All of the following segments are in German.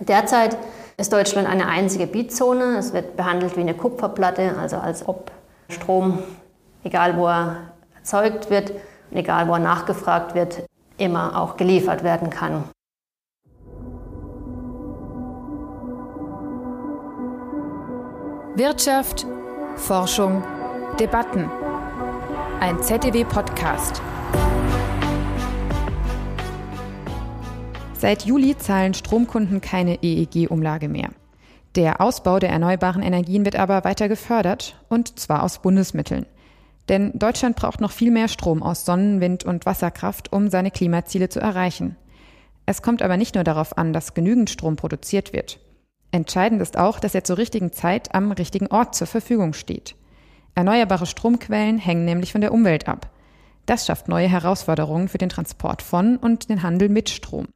Derzeit ist Deutschland eine einzige Bietzone. Es wird behandelt wie eine Kupferplatte, also als ob Strom, egal wo er erzeugt wird und egal wo er nachgefragt wird, immer auch geliefert werden kann. Wirtschaft, Forschung, Debatten. Ein ZDW-Podcast. Seit Juli zahlen Stromkunden keine EEG-Umlage mehr. Der Ausbau der erneuerbaren Energien wird aber weiter gefördert, und zwar aus Bundesmitteln. Denn Deutschland braucht noch viel mehr Strom aus Sonnen-, Wind- und Wasserkraft, um seine Klimaziele zu erreichen. Es kommt aber nicht nur darauf an, dass genügend Strom produziert wird. Entscheidend ist auch, dass er zur richtigen Zeit am richtigen Ort zur Verfügung steht. Erneuerbare Stromquellen hängen nämlich von der Umwelt ab. Das schafft neue Herausforderungen für den Transport von und den Handel mit Strom.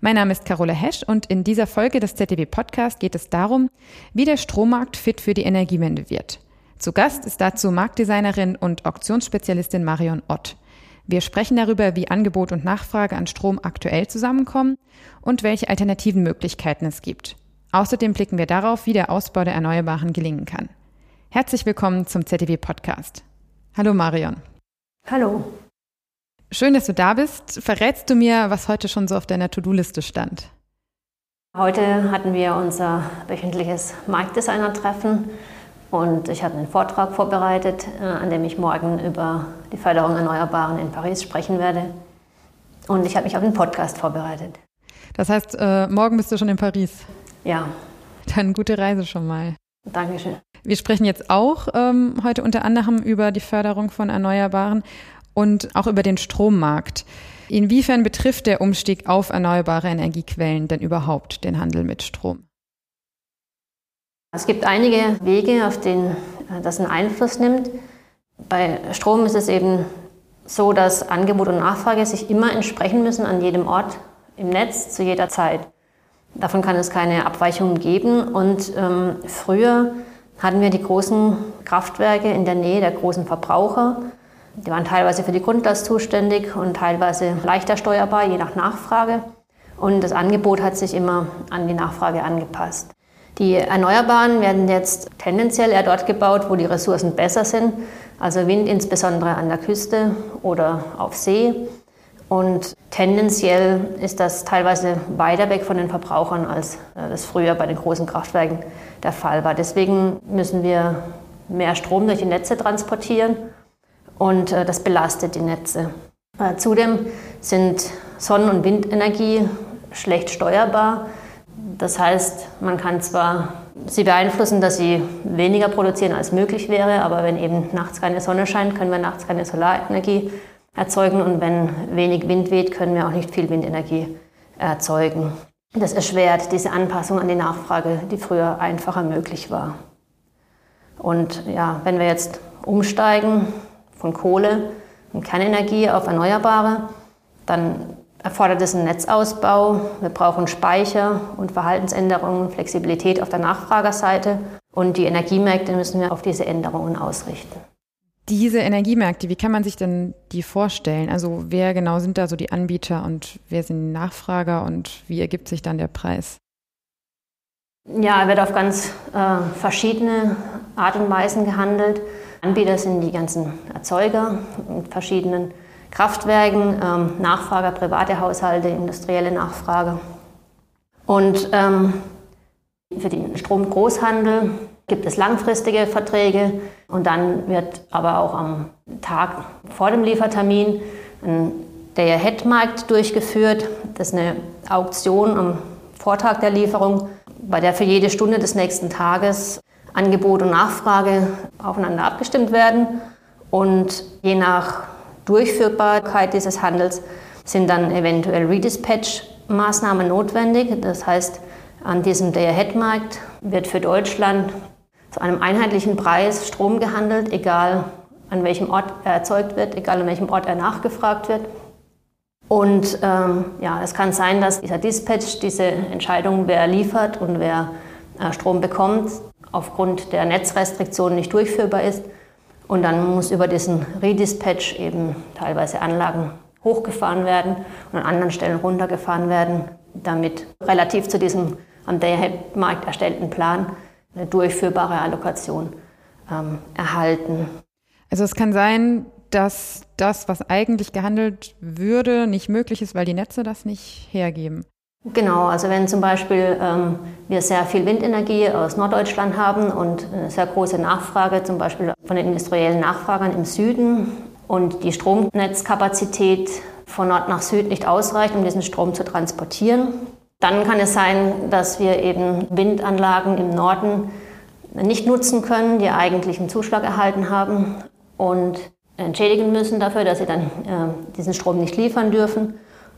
Mein Name ist Carola Hesch und in dieser Folge des ZDW Podcast geht es darum, wie der Strommarkt fit für die Energiewende wird. Zu Gast ist dazu Marktdesignerin und Auktionsspezialistin Marion Ott. Wir sprechen darüber, wie Angebot und Nachfrage an Strom aktuell zusammenkommen und welche alternativen Möglichkeiten es gibt. Außerdem blicken wir darauf, wie der Ausbau der Erneuerbaren gelingen kann. Herzlich willkommen zum ZDW Podcast. Hallo Marion. Hallo. Schön, dass du da bist. Verrätst du mir, was heute schon so auf deiner To-Do-Liste stand? Heute hatten wir unser wöchentliches Marktdesigner-Treffen und ich habe einen Vortrag vorbereitet, äh, an dem ich morgen über die Förderung Erneuerbaren in Paris sprechen werde. Und ich habe mich auf den Podcast vorbereitet. Das heißt, äh, morgen bist du schon in Paris? Ja. Dann gute Reise schon mal. Dankeschön. Wir sprechen jetzt auch ähm, heute unter anderem über die Förderung von Erneuerbaren und auch über den Strommarkt. Inwiefern betrifft der Umstieg auf erneuerbare Energiequellen denn überhaupt den Handel mit Strom? Es gibt einige Wege, auf denen äh, das einen Einfluss nimmt. Bei Strom ist es eben so, dass Angebot und Nachfrage sich immer entsprechen müssen an jedem Ort im Netz zu jeder Zeit. Davon kann es keine Abweichungen geben. Und ähm, früher hatten wir die großen Kraftwerke in der Nähe der großen Verbraucher. Die waren teilweise für die Grundlast zuständig und teilweise leichter steuerbar, je nach Nachfrage. Und das Angebot hat sich immer an die Nachfrage angepasst. Die Erneuerbaren werden jetzt tendenziell eher dort gebaut, wo die Ressourcen besser sind, also Wind insbesondere an der Küste oder auf See. Und tendenziell ist das teilweise weiter weg von den Verbrauchern, als äh, das früher bei den großen Kraftwerken der Fall war. Deswegen müssen wir mehr Strom durch die Netze transportieren und äh, das belastet die Netze. Äh, zudem sind Sonnen- und Windenergie schlecht steuerbar. Das heißt, man kann zwar sie beeinflussen, dass sie weniger produzieren als möglich wäre, aber wenn eben nachts keine Sonne scheint, können wir nachts keine Solarenergie erzeugen und wenn wenig Wind weht, können wir auch nicht viel Windenergie erzeugen. Das erschwert diese Anpassung an die Nachfrage, die früher einfacher möglich war. Und ja, wenn wir jetzt umsteigen von Kohle und Kernenergie auf Erneuerbare, dann erfordert es einen Netzausbau. Wir brauchen Speicher und Verhaltensänderungen, Flexibilität auf der Nachfragerseite. Und die Energiemärkte müssen wir auf diese Änderungen ausrichten. Diese Energiemärkte, wie kann man sich denn die vorstellen? Also wer genau sind da so die Anbieter und wer sind die Nachfrager und wie ergibt sich dann der Preis? Ja, er wird auf ganz äh, verschiedene Art und Weisen gehandelt. Anbieter sind die ganzen Erzeuger mit verschiedenen Kraftwerken, ähm, Nachfrager, private Haushalte, industrielle Nachfrage. Und ähm, für den Stromgroßhandel gibt es langfristige Verträge und dann wird aber auch am Tag vor dem Liefertermin der Headmarkt durchgeführt. Das ist eine Auktion am Vortag der Lieferung, bei der für jede Stunde des nächsten Tages Angebot und Nachfrage aufeinander abgestimmt werden. Und je nach Durchführbarkeit dieses Handels sind dann eventuell Redispatch-Maßnahmen notwendig. Das heißt, an diesem Day-Ahead-Markt wird für Deutschland zu einem einheitlichen Preis Strom gehandelt, egal an welchem Ort er erzeugt wird, egal an welchem Ort er nachgefragt wird. Und ähm, ja, es kann sein, dass dieser Dispatch, diese Entscheidung, wer liefert und wer äh, Strom bekommt, aufgrund der Netzrestriktionen nicht durchführbar ist. Und dann muss über diesen Redispatch eben teilweise Anlagen hochgefahren werden und an anderen Stellen runtergefahren werden, damit relativ zu diesem am Day-Ahead-Markt erstellten Plan eine durchführbare Allokation ähm, erhalten. Also es kann sein, dass das, was eigentlich gehandelt würde, nicht möglich ist, weil die Netze das nicht hergeben. Genau, also wenn zum Beispiel ähm, wir sehr viel Windenergie aus Norddeutschland haben und eine sehr große Nachfrage, zum Beispiel von den industriellen Nachfragern im Süden und die Stromnetzkapazität von Nord nach Süd nicht ausreicht, um diesen Strom zu transportieren, dann kann es sein, dass wir eben Windanlagen im Norden nicht nutzen können, die eigentlich einen Zuschlag erhalten haben und entschädigen müssen dafür, dass sie dann äh, diesen Strom nicht liefern dürfen.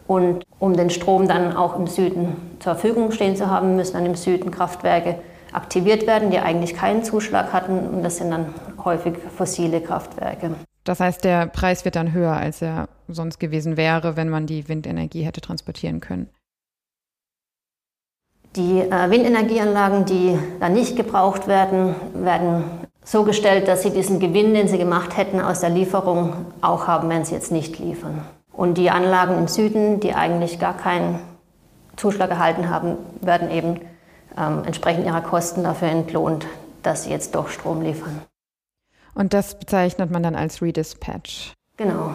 Und um den Strom dann auch im Süden zur Verfügung stehen zu haben, müssen dann im Süden Kraftwerke aktiviert werden, die eigentlich keinen Zuschlag hatten. Und das sind dann häufig fossile Kraftwerke. Das heißt, der Preis wird dann höher, als er sonst gewesen wäre, wenn man die Windenergie hätte transportieren können. Die äh, Windenergieanlagen, die dann nicht gebraucht werden, werden so gestellt, dass sie diesen Gewinn, den sie gemacht hätten aus der Lieferung, auch haben, wenn sie jetzt nicht liefern. Und die Anlagen im Süden, die eigentlich gar keinen Zuschlag erhalten haben, werden eben ähm, entsprechend ihrer Kosten dafür entlohnt, dass sie jetzt doch Strom liefern. Und das bezeichnet man dann als Redispatch. Genau.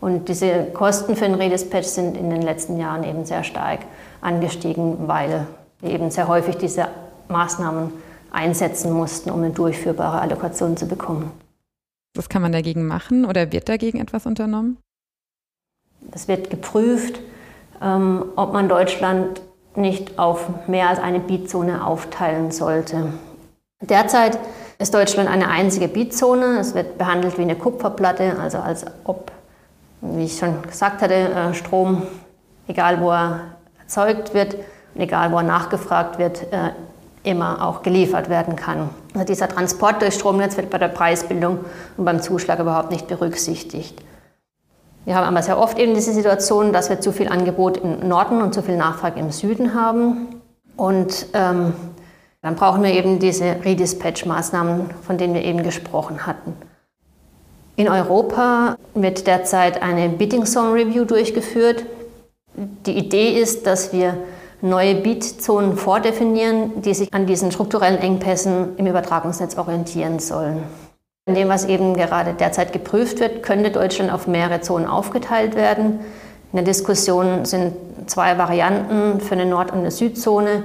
Und diese Kosten für den Redispatch sind in den letzten Jahren eben sehr stark angestiegen, weil eben sehr häufig diese Maßnahmen einsetzen mussten, um eine durchführbare Allokation zu bekommen. Was kann man dagegen machen oder wird dagegen etwas unternommen? Es wird geprüft, ähm, ob man Deutschland nicht auf mehr als eine Bietzone aufteilen sollte. Derzeit ist Deutschland eine einzige Bietzone. Es wird behandelt wie eine Kupferplatte, also als ob, wie ich schon gesagt hatte, äh, Strom, egal wo er erzeugt wird und egal wo er nachgefragt wird, äh, immer auch geliefert werden kann. Also dieser Transport durch Stromnetz wird bei der Preisbildung und beim Zuschlag überhaupt nicht berücksichtigt. Wir haben aber sehr oft eben diese Situation, dass wir zu viel Angebot im Norden und zu viel Nachfrage im Süden haben. Und ähm, dann brauchen wir eben diese Redispatch-Maßnahmen, von denen wir eben gesprochen hatten. In Europa wird derzeit eine Bidding Zone Review durchgeführt. Die Idee ist, dass wir neue Beat-Zonen vordefinieren, die sich an diesen strukturellen Engpässen im Übertragungsnetz orientieren sollen. In dem, was eben gerade derzeit geprüft wird, könnte Deutschland auf mehrere Zonen aufgeteilt werden. In der Diskussion sind zwei Varianten für eine Nord- und eine Südzone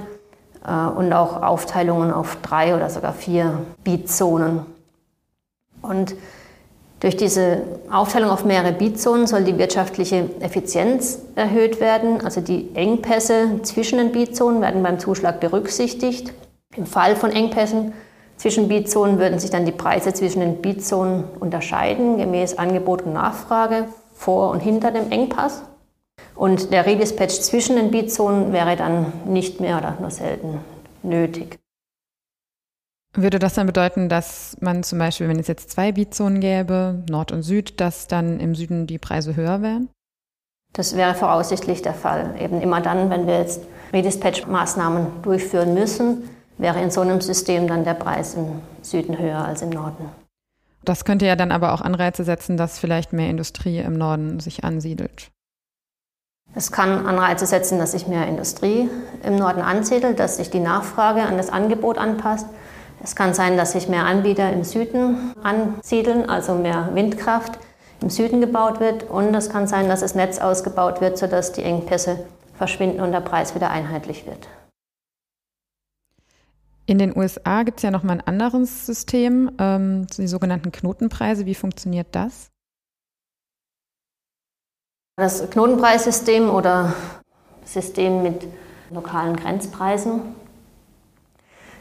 äh, und auch Aufteilungen auf drei oder sogar vier Beatzonen. Und durch diese Aufteilung auf mehrere Beatzonen soll die wirtschaftliche Effizienz erhöht werden. Also die Engpässe zwischen den Beatzonen werden beim Zuschlag berücksichtigt. Im Fall von Engpässen zwischen Beatzonen würden sich dann die Preise zwischen den Beatzonen unterscheiden, gemäß Angebot und Nachfrage vor und hinter dem Engpass. Und der Redispatch zwischen den Beatzonen wäre dann nicht mehr oder nur selten nötig. Würde das dann bedeuten, dass man zum Beispiel, wenn es jetzt zwei Beatzonen gäbe, Nord und Süd, dass dann im Süden die Preise höher wären? Das wäre voraussichtlich der Fall. Eben immer dann, wenn wir jetzt Redispatch-Maßnahmen durchführen müssen, wäre in so einem System dann der Preis im Süden höher als im Norden. Das könnte ja dann aber auch Anreize setzen, dass vielleicht mehr Industrie im Norden sich ansiedelt. Es kann Anreize setzen, dass sich mehr Industrie im Norden ansiedelt, dass sich die Nachfrage an das Angebot anpasst. Es kann sein, dass sich mehr Anbieter im Süden ansiedeln, also mehr Windkraft im Süden gebaut wird. Und es kann sein, dass das Netz ausgebaut wird, sodass die Engpässe verschwinden und der Preis wieder einheitlich wird. In den USA gibt es ja noch mal ein anderes System, ähm, die sogenannten Knotenpreise. Wie funktioniert das? Das Knotenpreissystem oder System mit lokalen Grenzpreisen,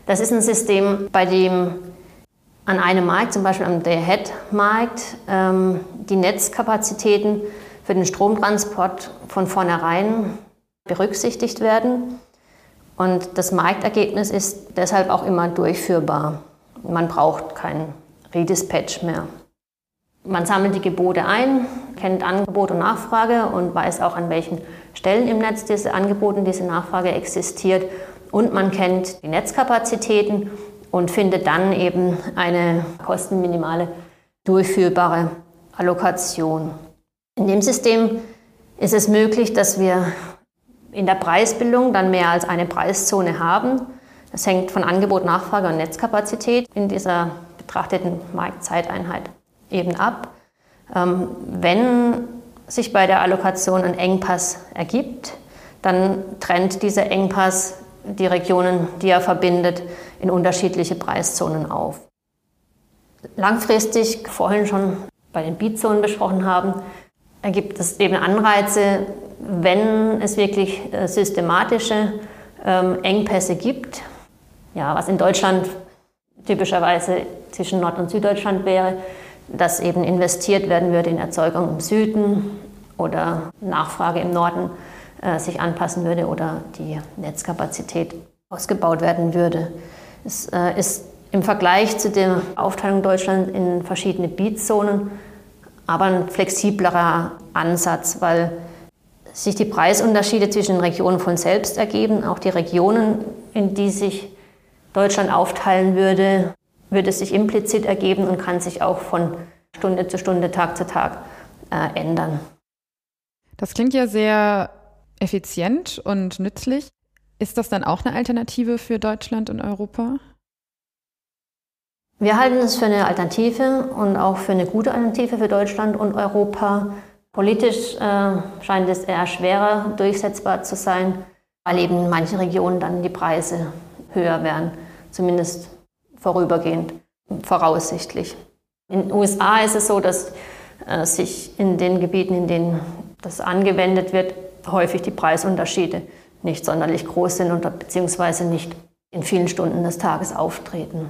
das ist ein System, bei dem an einem Markt, zum Beispiel am Day-Ahead-Markt, ähm, die Netzkapazitäten für den Stromtransport von vornherein berücksichtigt werden und das Marktergebnis ist deshalb auch immer durchführbar. Man braucht keinen Redispatch mehr. Man sammelt die Gebote ein, kennt Angebot und Nachfrage und weiß auch, an welchen Stellen im Netz diese Angebot und diese Nachfrage existiert. Und man kennt die Netzkapazitäten und findet dann eben eine kostenminimale, durchführbare Allokation. In dem System ist es möglich, dass wir in der Preisbildung dann mehr als eine Preiszone haben. Das hängt von Angebot, Nachfrage und Netzkapazität in dieser betrachteten Marktzeiteinheit eben ab. Ähm, wenn sich bei der Allokation ein Engpass ergibt, dann trennt dieser Engpass die Regionen, die er verbindet, in unterschiedliche Preiszonen auf. Langfristig, vorhin schon bei den Beatzonen besprochen haben, ergibt es eben Anreize, wenn es wirklich äh, systematische ähm, Engpässe gibt, ja, was in Deutschland typischerweise zwischen Nord- und Süddeutschland wäre, dass eben investiert werden würde in Erzeugung im Süden oder Nachfrage im Norden äh, sich anpassen würde oder die Netzkapazität ausgebaut werden würde. Es äh, ist im Vergleich zu der Aufteilung Deutschlands in verschiedene Beatzonen aber ein flexiblerer Ansatz, weil sich die Preisunterschiede zwischen den Regionen von selbst ergeben. Auch die Regionen, in die sich Deutschland aufteilen würde, würde sich implizit ergeben und kann sich auch von Stunde zu Stunde, Tag zu Tag äh, ändern. Das klingt ja sehr effizient und nützlich. Ist das dann auch eine Alternative für Deutschland und Europa? Wir halten es für eine Alternative und auch für eine gute Alternative für Deutschland und Europa. Politisch äh, scheint es eher schwerer durchsetzbar zu sein, weil eben in manchen Regionen dann die Preise höher werden, zumindest vorübergehend, voraussichtlich. In den USA ist es so, dass äh, sich in den Gebieten, in denen das angewendet wird, häufig die Preisunterschiede nicht sonderlich groß sind und beziehungsweise nicht in vielen Stunden des Tages auftreten.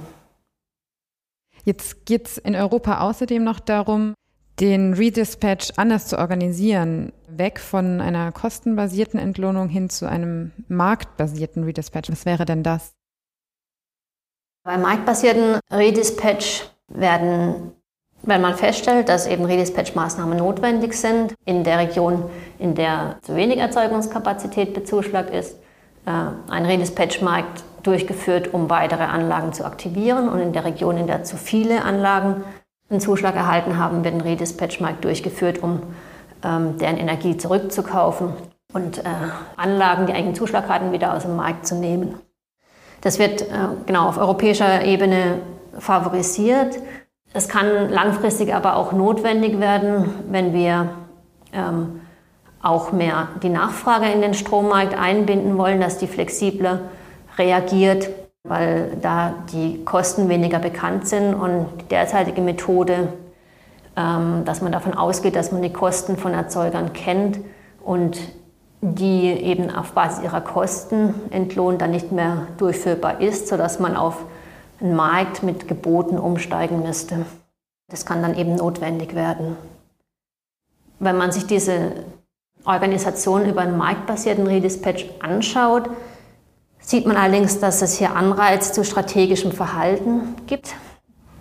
Jetzt geht es in Europa außerdem noch darum, den Redispatch anders zu organisieren, weg von einer kostenbasierten Entlohnung hin zu einem marktbasierten Redispatch. Was wäre denn das? Beim marktbasierten Redispatch werden, wenn man feststellt, dass eben Redispatch-Maßnahmen notwendig sind, in der Region, in der zu wenig Erzeugungskapazität bezuschlagt ist, äh, ein Redispatch-Markt durchgeführt, um weitere Anlagen zu aktivieren. Und in der Region, in der zu viele Anlagen einen Zuschlag erhalten haben, wird ein Redispatch-Markt durchgeführt, um ähm, deren Energie zurückzukaufen und äh, Anlagen, die einen Zuschlag hatten, wieder aus dem Markt zu nehmen. Das wird äh, genau auf europäischer Ebene favorisiert. Es kann langfristig aber auch notwendig werden, wenn wir ähm, auch mehr die Nachfrage in den Strommarkt einbinden wollen, dass die flexibler reagiert, weil da die Kosten weniger bekannt sind und die derzeitige Methode, ähm, dass man davon ausgeht, dass man die Kosten von Erzeugern kennt und die eben auf Basis ihrer Kosten entlohnt dann nicht mehr durchführbar ist, sodass man auf einen Markt mit Geboten umsteigen müsste. Das kann dann eben notwendig werden. Wenn man sich diese Organisation über einen marktbasierten Redispatch anschaut, sieht man allerdings, dass es hier Anreiz zu strategischem Verhalten gibt.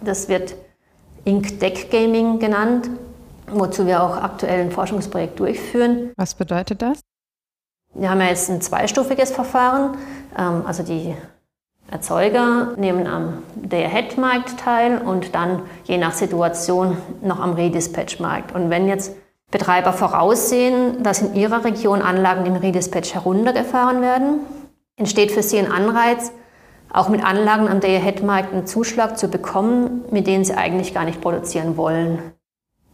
Das wird Ink Deck Gaming genannt, wozu wir auch aktuell ein Forschungsprojekt durchführen. Was bedeutet das? Wir haben ja jetzt ein zweistufiges Verfahren. Ähm, also die Erzeuger nehmen am Day-Ahead-Markt teil und dann je nach Situation noch am Redispatch-Markt. Und wenn jetzt Betreiber voraussehen, dass in ihrer Region Anlagen im Redispatch heruntergefahren werden, entsteht für sie ein Anreiz, auch mit Anlagen am Day-Ahead-Markt einen Zuschlag zu bekommen, mit denen sie eigentlich gar nicht produzieren wollen.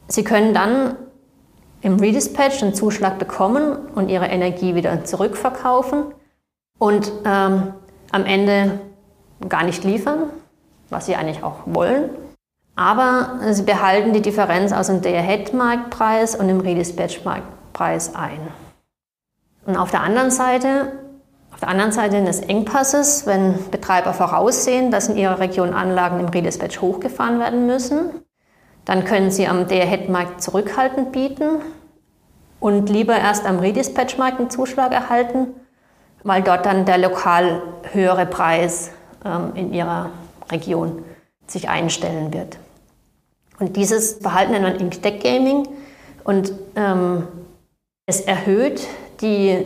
Sie können dann im Redispatch einen Zuschlag bekommen und ihre Energie wieder zurückverkaufen und ähm, am Ende gar nicht liefern, was sie eigentlich auch wollen. Aber sie behalten die Differenz aus dem Day-Ahead-Marktpreis und dem Redispatch-Marktpreis ein. Und auf der anderen Seite auf der anderen Seite des Engpasses, wenn Betreiber voraussehen, dass in ihrer Region Anlagen im Redispatch hochgefahren werden müssen, dann können sie am Day-Ahead-Markt zurückhaltend bieten und lieber erst am Redispatch-Markt einen Zuschlag erhalten, weil dort dann der lokal höhere Preis ähm, in ihrer Region sich einstellen wird. Und dieses Verhalten nennt man Ink-Deck Gaming und ähm, es erhöht die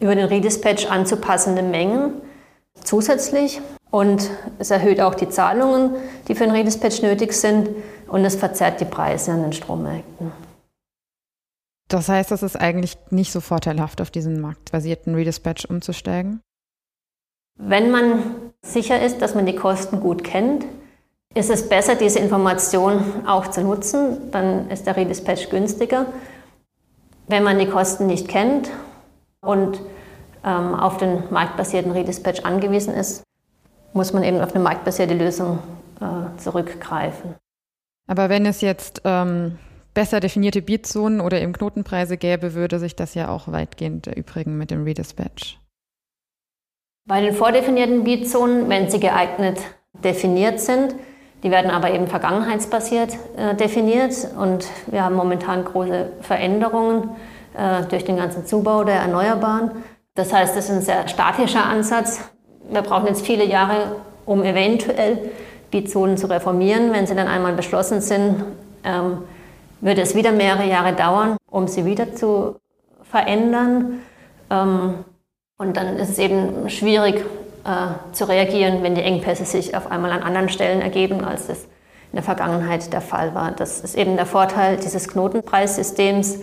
über den Redispatch anzupassende Mengen zusätzlich. Und es erhöht auch die Zahlungen, die für den Redispatch nötig sind. Und es verzerrt die Preise an den Strommärkten. Das heißt, es ist eigentlich nicht so vorteilhaft, auf diesen marktbasierten Redispatch umzusteigen? Wenn man sicher ist, dass man die Kosten gut kennt, ist es besser, diese Information auch zu nutzen. Dann ist der Redispatch günstiger. Wenn man die Kosten nicht kennt und ähm, auf den marktbasierten Redispatch angewiesen ist, muss man eben auf eine marktbasierte Lösung äh, zurückgreifen. Aber wenn es jetzt ähm, besser definierte Beatzonen oder eben Knotenpreise gäbe, würde sich das ja auch weitgehend erübrigen mit dem Redispatch. Bei den vordefinierten Beatzonen, wenn sie geeignet definiert sind, die werden aber eben vergangenheitsbasiert äh, definiert und wir haben momentan große Veränderungen äh, durch den ganzen Zubau der Erneuerbaren. Das heißt, das ist ein sehr statischer Ansatz. Wir brauchen jetzt viele Jahre, um eventuell Beatzonen zu reformieren. Wenn sie dann einmal beschlossen sind, ähm, wird es wieder mehrere Jahre dauern, um sie wieder zu verändern. Ähm, und dann ist es eben schwierig äh, zu reagieren, wenn die Engpässe sich auf einmal an anderen Stellen ergeben, als das in der Vergangenheit der Fall war. Das ist eben der Vorteil dieses Knotenpreissystems.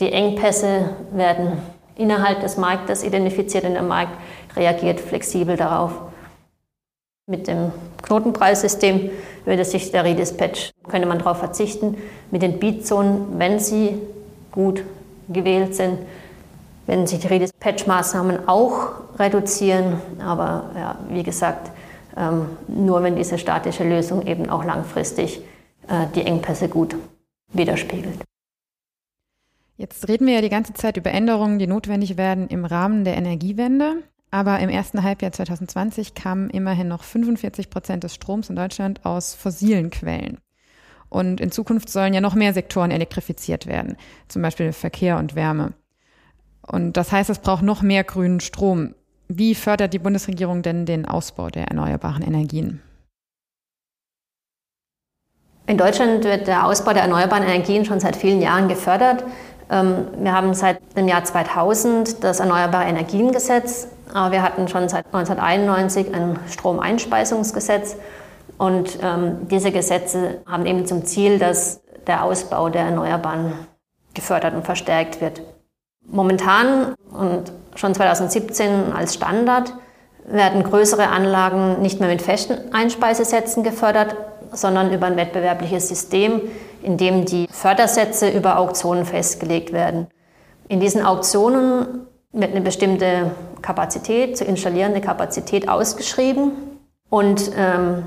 Die Engpässe werden innerhalb des Marktes identifiziert und der Markt reagiert flexibel darauf. Mit dem Knotenpreissystem würde sich der Redispatch, könnte man darauf verzichten. Mit den Beatzonen, wenn sie gut gewählt sind, wenn sich die Redispatch-Maßnahmen auch reduzieren. Aber ja, wie gesagt, ähm, nur wenn diese statische Lösung eben auch langfristig äh, die Engpässe gut widerspiegelt. Jetzt reden wir ja die ganze Zeit über Änderungen, die notwendig werden im Rahmen der Energiewende. Aber im ersten Halbjahr 2020 kamen immerhin noch 45 Prozent des Stroms in Deutschland aus fossilen Quellen. Und in Zukunft sollen ja noch mehr Sektoren elektrifiziert werden, zum Beispiel Verkehr und Wärme. Und das heißt, es braucht noch mehr grünen Strom. Wie fördert die Bundesregierung denn den Ausbau der erneuerbaren Energien? In Deutschland wird der Ausbau der erneuerbaren Energien schon seit vielen Jahren gefördert. Ähm, wir haben seit dem Jahr 2000 das Erneuerbare Energiengesetz aber wir hatten schon seit 1991 ein Stromeinspeisungsgesetz. Und ähm, diese Gesetze haben eben zum Ziel, dass der Ausbau der Erneuerbaren gefördert und verstärkt wird. Momentan und schon 2017 als Standard werden größere Anlagen nicht mehr mit festen Einspeisesätzen gefördert, sondern über ein wettbewerbliches System, in dem die Fördersätze über Auktionen festgelegt werden. In diesen Auktionen wird eine bestimmte Kapazität, zu installierende Kapazität ausgeschrieben und ähm,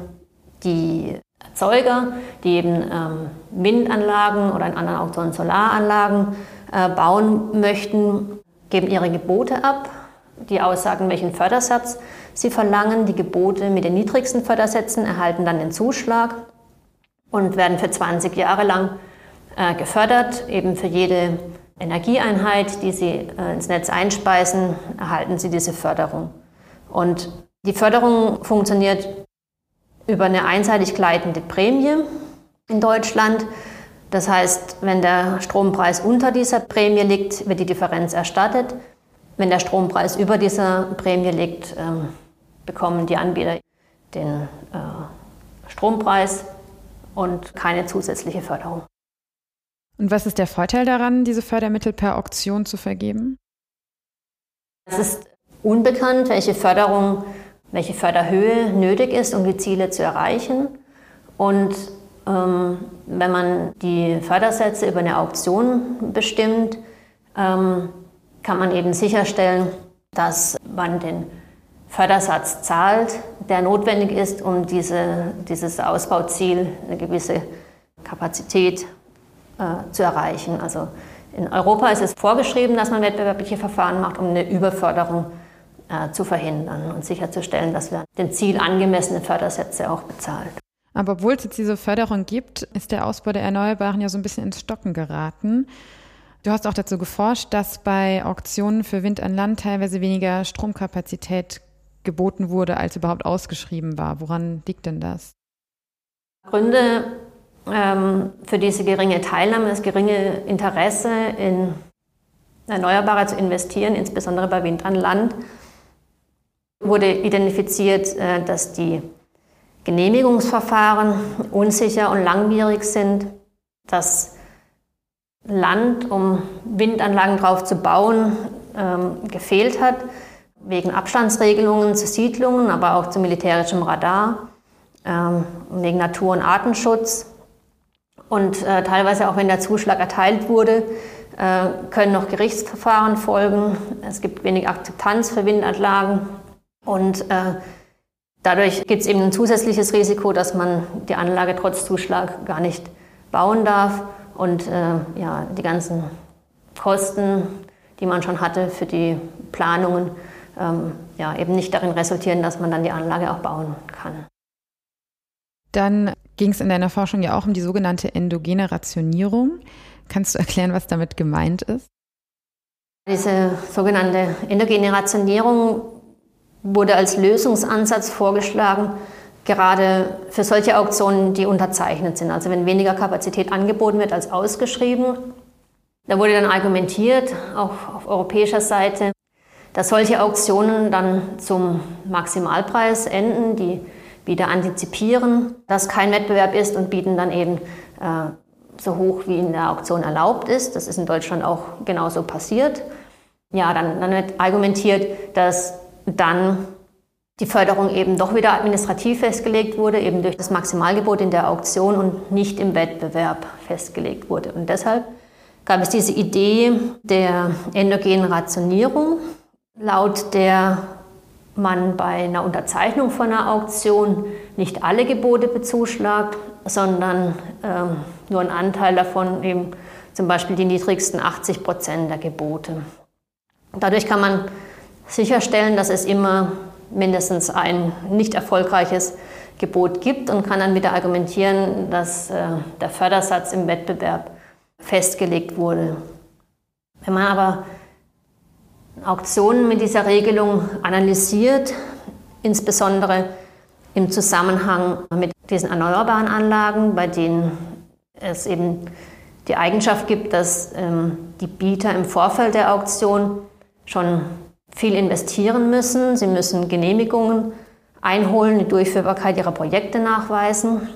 die Erzeuger, die eben ähm, Windanlagen oder in anderen Auktionen Solaranlagen äh, bauen möchten, geben ihre Gebote ab, die aussagen, welchen Fördersatz sie verlangen. Die Gebote mit den niedrigsten Fördersätzen erhalten dann den Zuschlag und werden für 20 Jahre lang äh, gefördert, eben für jede Energieeinheit, die Sie äh, ins Netz einspeisen, erhalten Sie diese Förderung. Und die Förderung funktioniert über eine einseitig gleitende Prämie in Deutschland. Das heißt, wenn der Strompreis unter dieser Prämie liegt, wird die Differenz erstattet. Wenn der Strompreis über dieser Prämie liegt, ähm, bekommen die Anbieter den äh, Strompreis und keine zusätzliche Förderung. Und was ist der Vorteil daran, diese Fördermittel per Auktion zu vergeben? Es ist unbekannt, welche Förderung, welche Förderhöhe nötig ist, um die Ziele zu erreichen. Und ähm, wenn man die Fördersätze über eine Auktion bestimmt, ähm, kann man eben sicherstellen, dass man den Fördersatz zahlt, der notwendig ist, um diese, dieses Ausbauziel, eine gewisse Kapazität äh, zu erreichen. Also in Europa ist es vorgeschrieben, dass man wettbewerbliche Verfahren macht, um eine Überförderung äh, zu verhindern und sicherzustellen, dass wir den Ziel angemessene Fördersätze auch bezahlen. Aber obwohl es jetzt diese Förderung gibt, ist der Ausbau der Erneuerbaren ja so ein bisschen ins Stocken geraten. Du hast auch dazu geforscht, dass bei Auktionen für Wind an Land teilweise weniger Stromkapazität geboten wurde, als überhaupt ausgeschrieben war. Woran liegt denn das? Gründe für diese geringe Teilnahme, das geringe Interesse in Erneuerbare zu investieren, insbesondere bei Wind an Land, wurde identifiziert, äh, dass die Genehmigungsverfahren unsicher und langwierig sind, dass Land, um Windanlagen drauf zu bauen, ähm, gefehlt hat, wegen Abstandsregelungen zu Siedlungen, aber auch zu militärischem Radar, ähm, wegen Natur- und Artenschutz. Und äh, teilweise auch wenn der Zuschlag erteilt wurde, äh, können noch Gerichtsverfahren folgen. Es gibt wenig Akzeptanz für Windanlagen und äh, dadurch gibt es eben ein zusätzliches Risiko, dass man die Anlage trotz Zuschlag gar nicht bauen darf und äh, ja, die ganzen Kosten, die man schon hatte für die Planungen, ähm, ja, eben nicht darin resultieren, dass man dann die Anlage auch bauen kann. Dann ging es in deiner Forschung ja auch um die sogenannte endogene Rationierung. Kannst du erklären, was damit gemeint ist? Diese sogenannte endogene Rationierung wurde als Lösungsansatz vorgeschlagen, gerade für solche Auktionen, die unterzeichnet sind. Also wenn weniger Kapazität angeboten wird als ausgeschrieben. Da wurde dann argumentiert, auch auf europäischer Seite, dass solche Auktionen dann zum Maximalpreis enden, die Bieter antizipieren, dass kein Wettbewerb ist und bieten dann eben äh, so hoch, wie in der Auktion erlaubt ist. Das ist in Deutschland auch genauso passiert. Ja, dann, dann wird argumentiert, dass dann die Förderung eben doch wieder administrativ festgelegt wurde, eben durch das Maximalgebot in der Auktion und nicht im Wettbewerb festgelegt wurde. Und deshalb gab es diese Idee der endogenen Rationierung, laut der man bei einer Unterzeichnung von einer Auktion nicht alle Gebote bezuschlagt, sondern ähm, nur einen Anteil davon, eben zum Beispiel die niedrigsten 80 Prozent der Gebote. Dadurch kann man sicherstellen, dass es immer mindestens ein nicht erfolgreiches Gebot gibt und kann dann wieder argumentieren, dass äh, der Fördersatz im Wettbewerb festgelegt wurde. Wenn man aber Auktionen mit dieser Regelung analysiert, insbesondere im Zusammenhang mit diesen erneuerbaren Anlagen, bei denen es eben die Eigenschaft gibt, dass ähm, die Bieter im Vorfeld der Auktion schon viel investieren müssen. Sie müssen Genehmigungen einholen, die Durchführbarkeit ihrer Projekte nachweisen.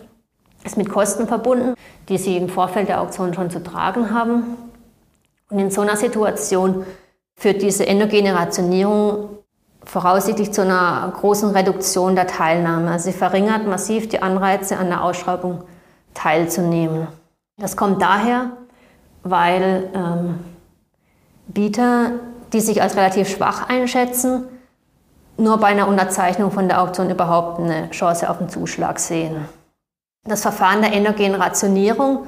Ist mit Kosten verbunden, die sie im Vorfeld der Auktion schon zu tragen haben. Und in so einer Situation führt diese endogene Rationierung voraussichtlich zu einer großen Reduktion der Teilnahme. Also sie verringert massiv die Anreize, an der Ausschreibung teilzunehmen. Das kommt daher, weil ähm, Bieter die sich als relativ schwach einschätzen, nur bei einer Unterzeichnung von der Auktion überhaupt eine Chance auf einen Zuschlag sehen. Das Verfahren der endogenen Rationierung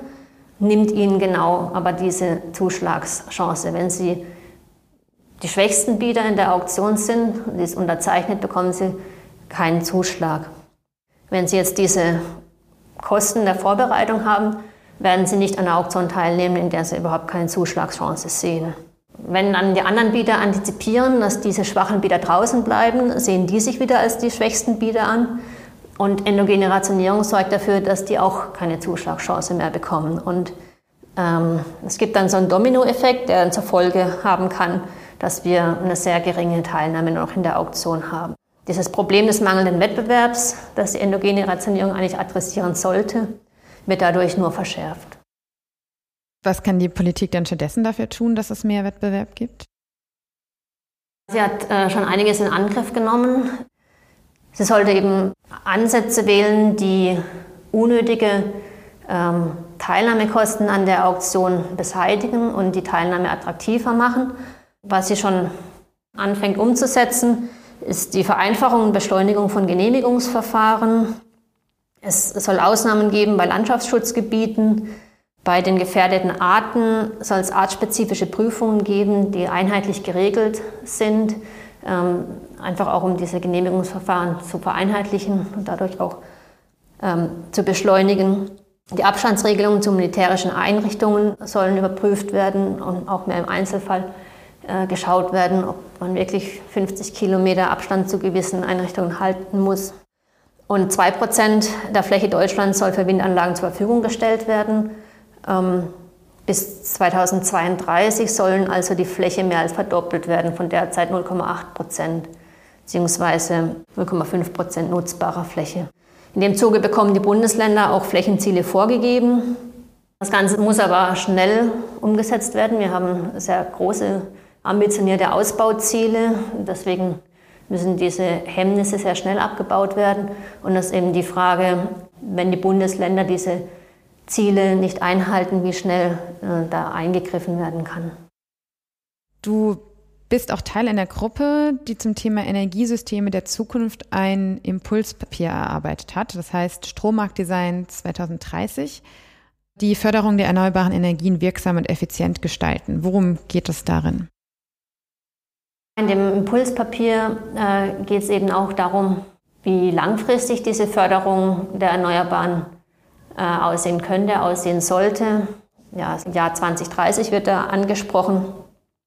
nimmt ihnen genau aber diese Zuschlagschance. Wenn sie die schwächsten Bieter in der Auktion sind und dies unterzeichnet, bekommen sie keinen Zuschlag. Wenn sie jetzt diese Kosten der Vorbereitung haben, werden sie nicht an der Auktion teilnehmen, in der sie überhaupt keine Zuschlagschance sehen. Wenn dann die anderen Bieter antizipieren, dass diese schwachen Bieter draußen bleiben, sehen die sich wieder als die schwächsten Bieter an. Und endogene Rationierung sorgt dafür, dass die auch keine Zuschlagchance mehr bekommen. Und ähm, es gibt dann so einen Dominoeffekt, der dann zur Folge haben kann, dass wir eine sehr geringe Teilnahme noch in der Auktion haben. Dieses Problem des mangelnden Wettbewerbs, das die endogene Rationierung eigentlich adressieren sollte, wird dadurch nur verschärft. Was kann die Politik denn stattdessen dafür tun, dass es mehr Wettbewerb gibt? Sie hat äh, schon einiges in Angriff genommen. Sie sollte eben Ansätze wählen, die unnötige ähm, Teilnahmekosten an der Auktion beseitigen und die Teilnahme attraktiver machen. Was sie schon anfängt umzusetzen, ist die Vereinfachung und Beschleunigung von Genehmigungsverfahren. Es soll Ausnahmen geben bei Landschaftsschutzgebieten. Bei den gefährdeten Arten soll es artspezifische Prüfungen geben, die einheitlich geregelt sind, ähm, einfach auch um diese Genehmigungsverfahren zu vereinheitlichen und dadurch auch ähm, zu beschleunigen. Die Abstandsregelungen zu militärischen Einrichtungen sollen überprüft werden und auch mehr im Einzelfall geschaut werden, ob man wirklich 50 Kilometer Abstand zu gewissen Einrichtungen halten muss. Und zwei Prozent der Fläche Deutschlands soll für Windanlagen zur Verfügung gestellt werden. Ähm, bis 2032 sollen also die Fläche mehr als verdoppelt werden, von derzeit 0,8 Prozent bzw. 0,5 Prozent nutzbarer Fläche. In dem Zuge bekommen die Bundesländer auch Flächenziele vorgegeben. Das Ganze muss aber schnell umgesetzt werden. Wir haben sehr große, ambitionierte Ausbauziele. Deswegen müssen diese Hemmnisse sehr schnell abgebaut werden. Und das ist eben die Frage, wenn die Bundesländer diese Ziele nicht einhalten, wie schnell äh, da eingegriffen werden kann. Du bist auch Teil einer Gruppe, die zum Thema Energiesysteme der Zukunft ein Impulspapier erarbeitet hat. Das heißt Strommarktdesign 2030. Die Förderung der erneuerbaren Energien wirksam und effizient gestalten. Worum geht es darin? In dem Impulspapier äh, geht es eben auch darum, wie langfristig diese Förderung der Erneuerbaren äh, aussehen könnte, aussehen sollte. Ja, das Jahr 2030 wird da angesprochen.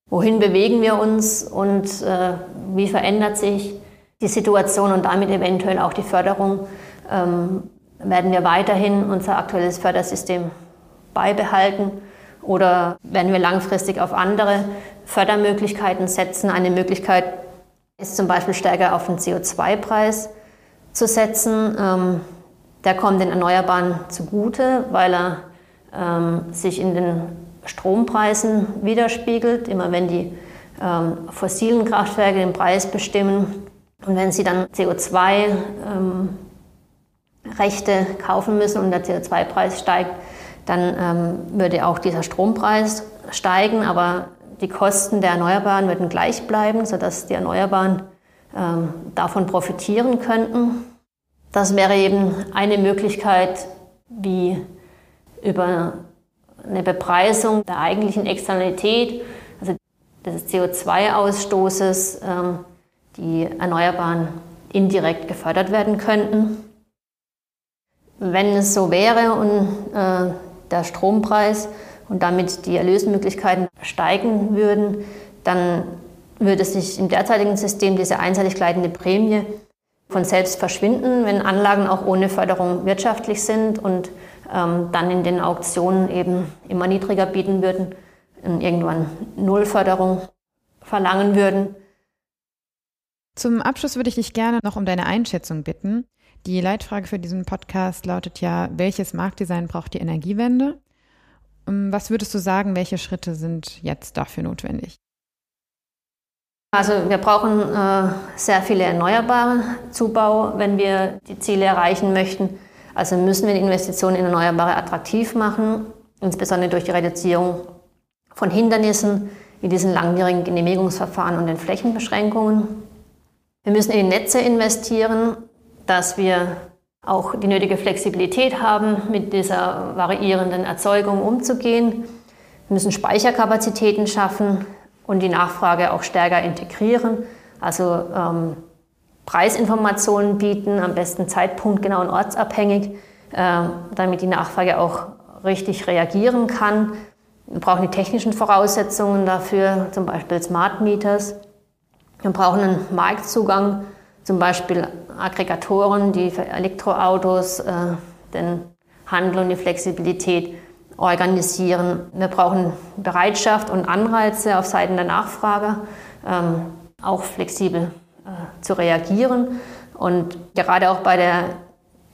Wohin bewegen wir uns und äh, wie verändert sich die Situation und damit eventuell auch die Förderung? Ähm, werden wir weiterhin unser aktuelles Fördersystem beibehalten oder werden wir langfristig auf andere Fördermöglichkeiten setzen? Eine Möglichkeit ist zum Beispiel stärker auf den CO2-Preis zu setzen. Ähm, der kommt den Erneuerbaren zugute, weil er ähm, sich in den Strompreisen widerspiegelt. Immer wenn die ähm, fossilen Kraftwerke den Preis bestimmen und wenn sie dann CO2-Rechte ähm, kaufen müssen und der CO2-Preis steigt, dann würde auch dieser Strompreis steigen, aber die Kosten der Erneuerbaren würden gleich bleiben, sodass die Erneuerbaren ähm, davon profitieren könnten. Das wäre eben eine Möglichkeit, wie über eine Bepreisung der eigentlichen Externalität, also des CO2-Ausstoßes, ähm, die Erneuerbaren indirekt gefördert werden könnten. Wenn es so wäre und äh, der Strompreis und damit die Erlösmöglichkeiten steigen würden, dann würde sich im derzeitigen System diese einseitig gleitende Prämie von selbst verschwinden, wenn Anlagen auch ohne Förderung wirtschaftlich sind und ähm, dann in den Auktionen eben immer niedriger bieten würden und irgendwann Nullförderung verlangen würden. Zum Abschluss würde ich dich gerne noch um deine Einschätzung bitten. Die Leitfrage für diesen Podcast lautet ja, welches Marktdesign braucht die Energiewende? Ähm, was würdest du sagen, welche Schritte sind jetzt dafür notwendig? Also wir brauchen äh, sehr viele erneuerbare Zubau, wenn wir die Ziele erreichen möchten. Also müssen wir die Investitionen in Erneuerbare attraktiv machen, insbesondere durch die Reduzierung von Hindernissen wie diesen langwierigen Genehmigungsverfahren und den Flächenbeschränkungen. Wir müssen in die Netze investieren, dass wir auch die nötige Flexibilität haben, mit dieser variierenden Erzeugung umzugehen. Wir müssen Speicherkapazitäten schaffen und die Nachfrage auch stärker integrieren. Also ähm, Preisinformationen bieten, am besten zeitpunktgenau und ortsabhängig, äh, damit die Nachfrage auch richtig reagieren kann. Wir brauchen die technischen Voraussetzungen dafür, zum Beispiel Smart Meters. Wir brauchen einen Marktzugang, zum Beispiel Aggregatoren, die für Elektroautos äh, den Handel und die Flexibilität organisieren. Wir brauchen Bereitschaft und Anreize auf Seiten der Nachfrage, ähm, auch flexibel äh, zu reagieren. Und gerade auch bei der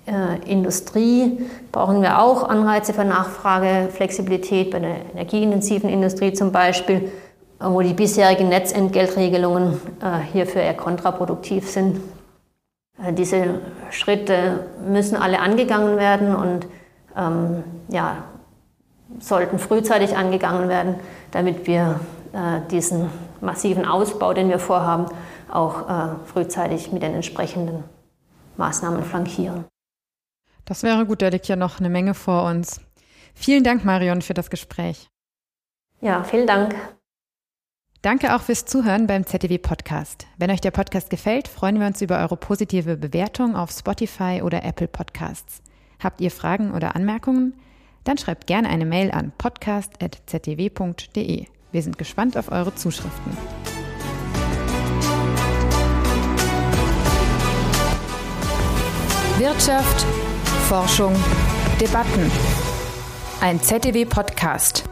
äh, Industrie brauchen wir auch Anreize für Nachfrage, Flexibilität bei der energieintensiven Industrie zum Beispiel, wo die bisherigen Netzentgeltregelungen äh, hierfür eher kontraproduktiv sind. Diese Schritte müssen alle angegangen werden und ähm, ja, sollten frühzeitig angegangen werden, damit wir äh, diesen massiven Ausbau, den wir vorhaben, auch äh, frühzeitig mit den entsprechenden Maßnahmen flankieren. Das wäre gut, da liegt ja noch eine Menge vor uns. Vielen Dank, Marion, für das Gespräch. Ja, vielen Dank. Danke auch fürs Zuhören beim ZDW Podcast. Wenn euch der Podcast gefällt, freuen wir uns über eure positive Bewertung auf Spotify oder Apple Podcasts. Habt ihr Fragen oder Anmerkungen? Dann schreibt gerne eine Mail an podcast.zdw.de. Wir sind gespannt auf eure Zuschriften. Wirtschaft, Forschung, Debatten. Ein ZDW-Podcast.